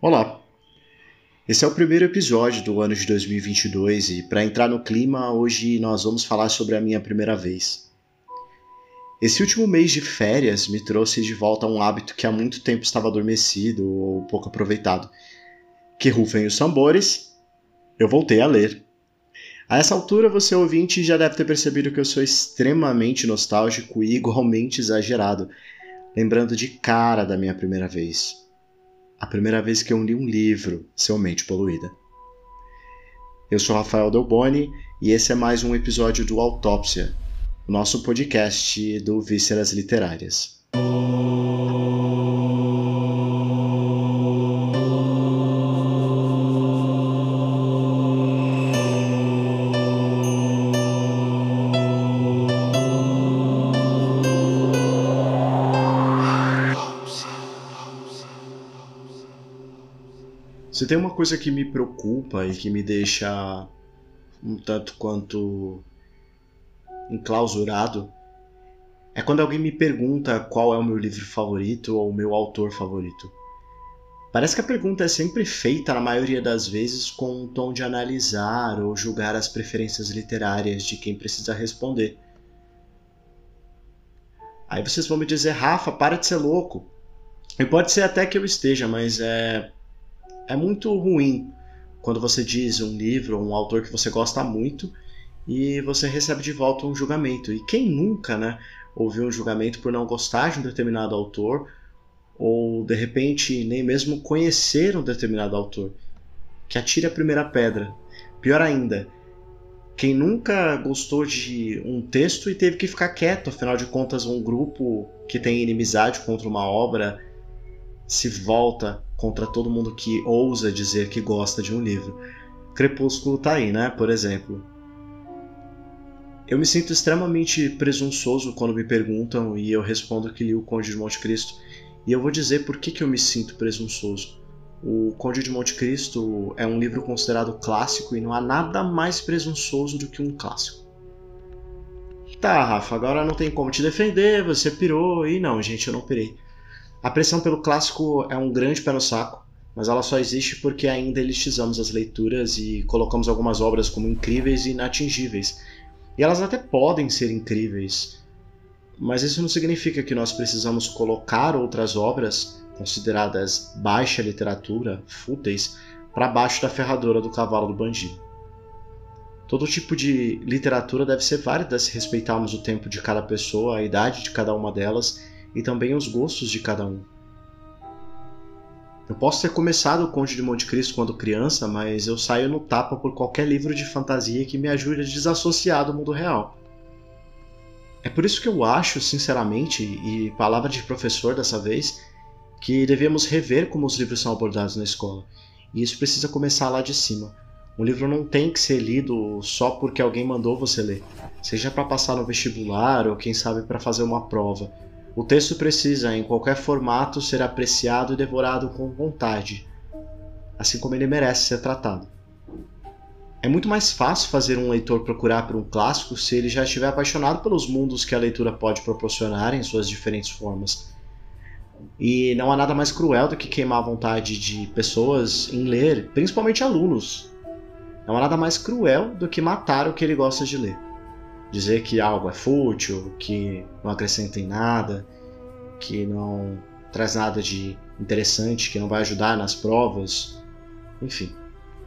Olá! Esse é o primeiro episódio do ano de 2022 e, para entrar no clima, hoje nós vamos falar sobre a minha primeira vez. Esse último mês de férias me trouxe de volta um hábito que há muito tempo estava adormecido ou pouco aproveitado. Que rufem os tambores, eu voltei a ler. A essa altura, você ouvinte já deve ter percebido que eu sou extremamente nostálgico e igualmente exagerado, lembrando de cara da minha primeira vez a primeira vez que eu li um livro, Seu Mente Poluída. Eu sou Rafael Delboni e esse é mais um episódio do Autópsia, o nosso podcast do Vísceras Literárias. Tem uma coisa que me preocupa e que me deixa um tanto quanto enclausurado é quando alguém me pergunta qual é o meu livro favorito ou o meu autor favorito. Parece que a pergunta é sempre feita, na maioria das vezes, com um tom de analisar ou julgar as preferências literárias de quem precisa responder. Aí vocês vão me dizer, Rafa, para de ser louco. E pode ser até que eu esteja, mas é é muito ruim quando você diz um livro um autor que você gosta muito e você recebe de volta um julgamento. E quem nunca, né, ouviu um julgamento por não gostar de um determinado autor ou de repente nem mesmo conhecer um determinado autor? Que atire a primeira pedra. Pior ainda, quem nunca gostou de um texto e teve que ficar quieto, afinal de contas, um grupo que tem inimizade contra uma obra se volta contra todo mundo que ousa dizer que gosta de um livro. Crepúsculo tá aí, né? Por exemplo. Eu me sinto extremamente presunçoso quando me perguntam e eu respondo que li o Conde de Monte Cristo. E eu vou dizer por que, que eu me sinto presunçoso. O Conde de Monte Cristo é um livro considerado clássico e não há nada mais presunçoso do que um clássico. Tá, Rafa, agora não tem como te defender, você pirou. E não, gente, eu não pirei. A pressão pelo clássico é um grande pé no saco, mas ela só existe porque ainda elitizamos as leituras e colocamos algumas obras como incríveis e inatingíveis. E elas até podem ser incríveis, mas isso não significa que nós precisamos colocar outras obras consideradas baixa literatura, fúteis, para baixo da ferradura do cavalo do bandido. Todo tipo de literatura deve ser válida se respeitarmos o tempo de cada pessoa, a idade de cada uma delas e também os gostos de cada um. Eu posso ter começado o Conde de Monte Cristo quando criança, mas eu saio no tapa por qualquer livro de fantasia que me ajude a desassociar do mundo real. É por isso que eu acho, sinceramente, e palavra de professor dessa vez, que devemos rever como os livros são abordados na escola. E isso precisa começar lá de cima. Um livro não tem que ser lido só porque alguém mandou você ler, seja para passar no vestibular ou quem sabe para fazer uma prova o texto precisa, em qualquer formato, ser apreciado e devorado com vontade, assim como ele merece ser tratado. É muito mais fácil fazer um leitor procurar por um clássico se ele já estiver apaixonado pelos mundos que a leitura pode proporcionar em suas diferentes formas. E não há nada mais cruel do que queimar a vontade de pessoas em ler, principalmente alunos. Não há nada mais cruel do que matar o que ele gosta de ler dizer que algo é fútil, que não acrescenta em nada, que não traz nada de interessante, que não vai ajudar nas provas. Enfim,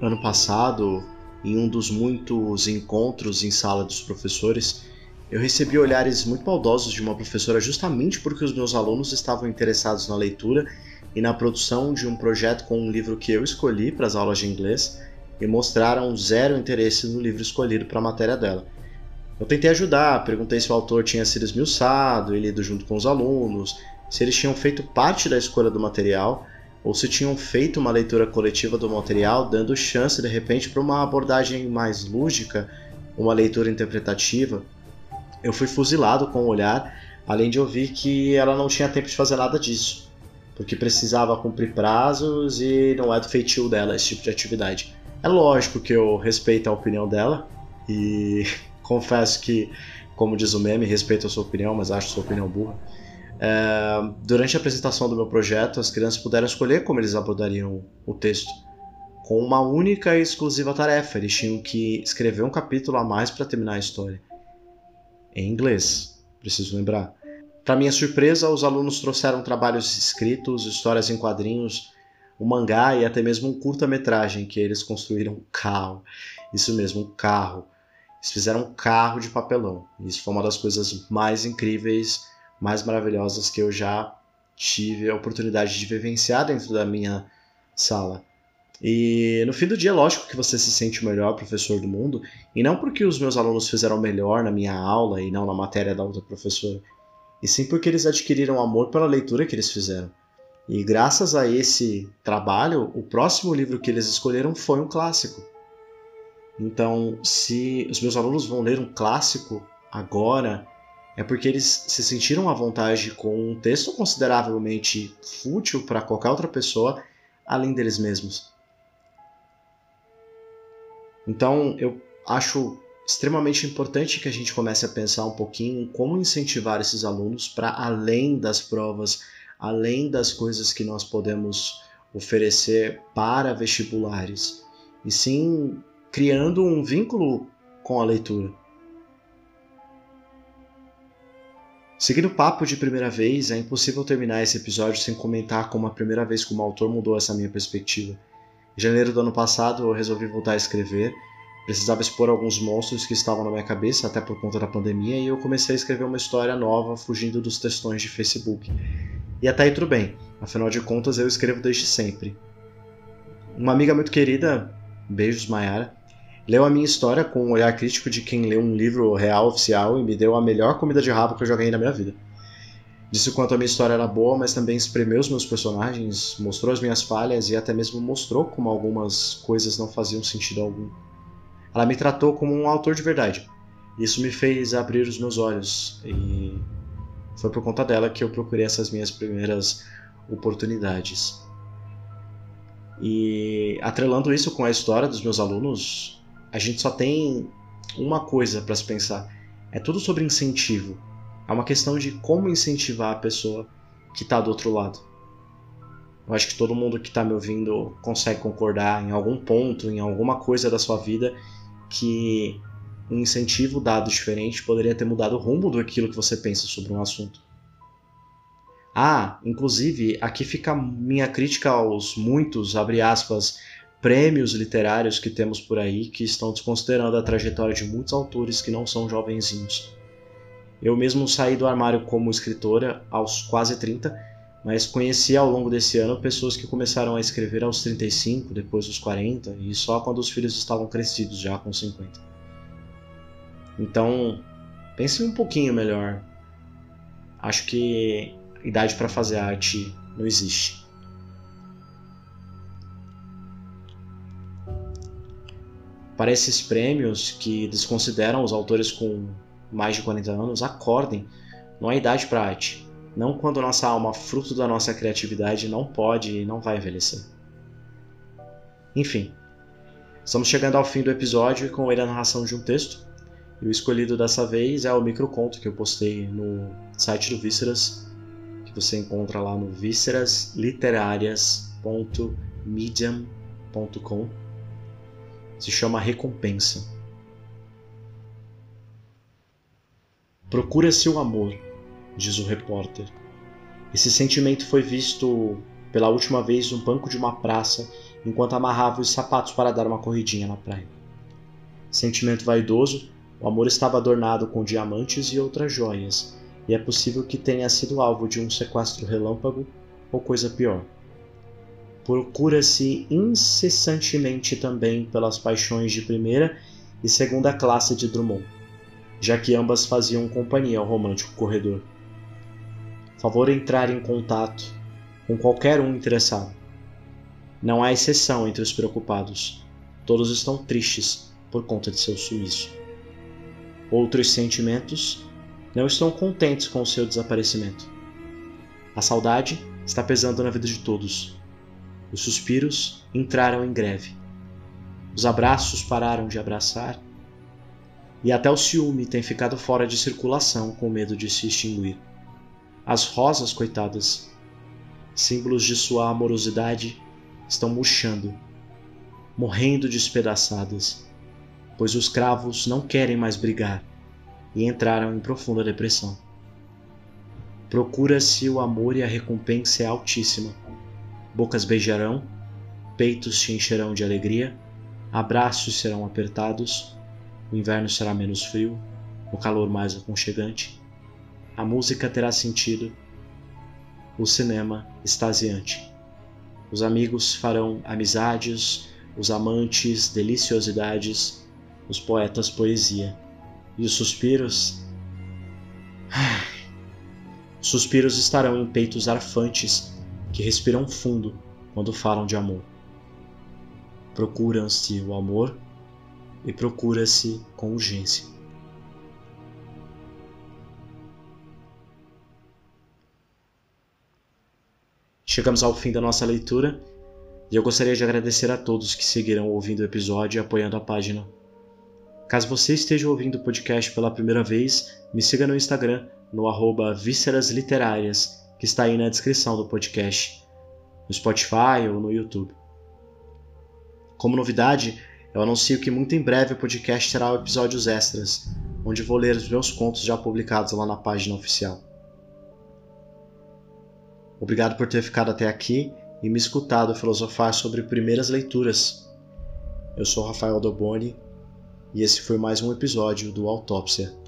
ano passado, em um dos muitos encontros em sala dos professores, eu recebi olhares muito maldosos de uma professora justamente porque os meus alunos estavam interessados na leitura e na produção de um projeto com um livro que eu escolhi para as aulas de inglês e mostraram zero interesse no livro escolhido para a matéria dela. Eu tentei ajudar, perguntei se o autor tinha sido esmiuçado e lido junto com os alunos, se eles tinham feito parte da escolha do material ou se tinham feito uma leitura coletiva do material, dando chance de repente para uma abordagem mais lúdica, uma leitura interpretativa. Eu fui fuzilado com o olhar, além de ouvir que ela não tinha tempo de fazer nada disso, porque precisava cumprir prazos e não é do feitio dela esse tipo de atividade. É lógico que eu respeito a opinião dela e confesso que, como diz o meme, respeito a sua opinião, mas acho sua opinião burra. É, durante a apresentação do meu projeto, as crianças puderam escolher como eles abordariam o texto, com uma única e exclusiva tarefa: eles tinham que escrever um capítulo a mais para terminar a história. Em inglês, preciso lembrar. Para minha surpresa, os alunos trouxeram trabalhos escritos, histórias em quadrinhos, um mangá e até mesmo um curta-metragem que eles construíram um carro. Isso mesmo, um carro. Eles fizeram um carro de papelão. Isso foi uma das coisas mais incríveis, mais maravilhosas que eu já tive a oportunidade de vivenciar dentro da minha sala. E no fim do dia, lógico que você se sente o melhor professor do mundo, e não porque os meus alunos fizeram melhor na minha aula e não na matéria da outra professora, e sim porque eles adquiriram amor pela leitura que eles fizeram. E graças a esse trabalho, o próximo livro que eles escolheram foi um clássico. Então, se os meus alunos vão ler um clássico agora, é porque eles se sentiram à vontade com um texto consideravelmente fútil para qualquer outra pessoa, além deles mesmos. Então, eu acho extremamente importante que a gente comece a pensar um pouquinho em como incentivar esses alunos para além das provas, além das coisas que nós podemos oferecer para vestibulares, e sim criando um vínculo com a leitura. Seguindo o papo de primeira vez, é impossível terminar esse episódio sem comentar como a primeira vez que o autor mudou essa minha perspectiva. Em janeiro do ano passado, eu resolvi voltar a escrever Precisava expor alguns monstros que estavam na minha cabeça, até por conta da pandemia, e eu comecei a escrever uma história nova, fugindo dos textões de Facebook. E até aí tudo bem, afinal de contas eu escrevo desde sempre. Uma amiga muito querida, beijos Mayara, leu a minha história com um olhar crítico de quem leu um livro real oficial e me deu a melhor comida de rabo que eu joguei na minha vida. Disse o quanto a minha história era boa, mas também espremeu os meus personagens, mostrou as minhas falhas e até mesmo mostrou como algumas coisas não faziam sentido algum. Ela me tratou como um autor de verdade. Isso me fez abrir os meus olhos e foi por conta dela que eu procurei essas minhas primeiras oportunidades. E atrelando isso com a história dos meus alunos, a gente só tem uma coisa para se pensar: é tudo sobre incentivo. É uma questão de como incentivar a pessoa que está do outro lado. Eu acho que todo mundo que está me ouvindo consegue concordar em algum ponto, em alguma coisa da sua vida que um incentivo dado diferente poderia ter mudado o rumo do aquilo que você pensa sobre um assunto. Ah, inclusive, aqui fica minha crítica aos muitos, abre aspas, prêmios literários que temos por aí que estão desconsiderando a trajetória de muitos autores que não são jovenzinhos. Eu mesmo saí do armário como escritora aos quase 30 mas conheci ao longo desse ano pessoas que começaram a escrever aos 35, depois dos 40 e só quando os filhos estavam crescidos, já com 50. Então, pense um pouquinho melhor. Acho que idade para fazer arte não existe. Para esses prêmios que desconsideram os autores com mais de 40 anos, acordem, não há idade para arte não quando nossa alma, fruto da nossa criatividade, não pode e não vai envelhecer. Enfim, estamos chegando ao fim do episódio com a narração de um texto. E o escolhido dessa vez é o microconto que eu postei no site do Vísceras, que você encontra lá no víscerasliterárias.medium.com. Se chama Recompensa. Procura-se o amor diz o repórter. Esse sentimento foi visto pela última vez no banco de uma praça enquanto amarrava os sapatos para dar uma corridinha na praia. Sentimento vaidoso, o amor estava adornado com diamantes e outras joias, e é possível que tenha sido alvo de um sequestro relâmpago ou coisa pior. Procura-se incessantemente também pelas paixões de primeira e segunda classe de Drummond, já que ambas faziam companhia ao romântico corredor favor entrar em contato com qualquer um interessado. Não há exceção entre os preocupados. Todos estão tristes por conta de seu sumiço. Outros sentimentos não estão contentes com o seu desaparecimento. A saudade está pesando na vida de todos. Os suspiros entraram em greve. Os abraços pararam de abraçar. E até o ciúme tem ficado fora de circulação com medo de se extinguir. As rosas, coitadas, símbolos de sua amorosidade, estão murchando, morrendo despedaçadas, pois os cravos não querem mais brigar e entraram em profunda depressão. Procura-se o amor e a recompensa é altíssima. Bocas beijarão, peitos te encherão de alegria, abraços serão apertados, o inverno será menos frio, o calor mais aconchegante, a música terá sentido, o cinema extasiante. Os amigos farão amizades, os amantes deliciosidades, os poetas poesia, e os suspiros. Suspiros estarão em peitos arfantes que respiram fundo quando falam de amor. Procuram-se o amor e procura-se com urgência. Chegamos ao fim da nossa leitura e eu gostaria de agradecer a todos que seguiram ouvindo o episódio e apoiando a página. Caso você esteja ouvindo o podcast pela primeira vez, me siga no Instagram, no arroba Literárias, que está aí na descrição do podcast, no Spotify ou no YouTube. Como novidade, eu anuncio que muito em breve o podcast terá episódios extras, onde vou ler os meus contos já publicados lá na página oficial. Obrigado por ter ficado até aqui e me escutado filosofar sobre primeiras leituras. Eu sou Rafael Doboni e esse foi mais um episódio do Autópsia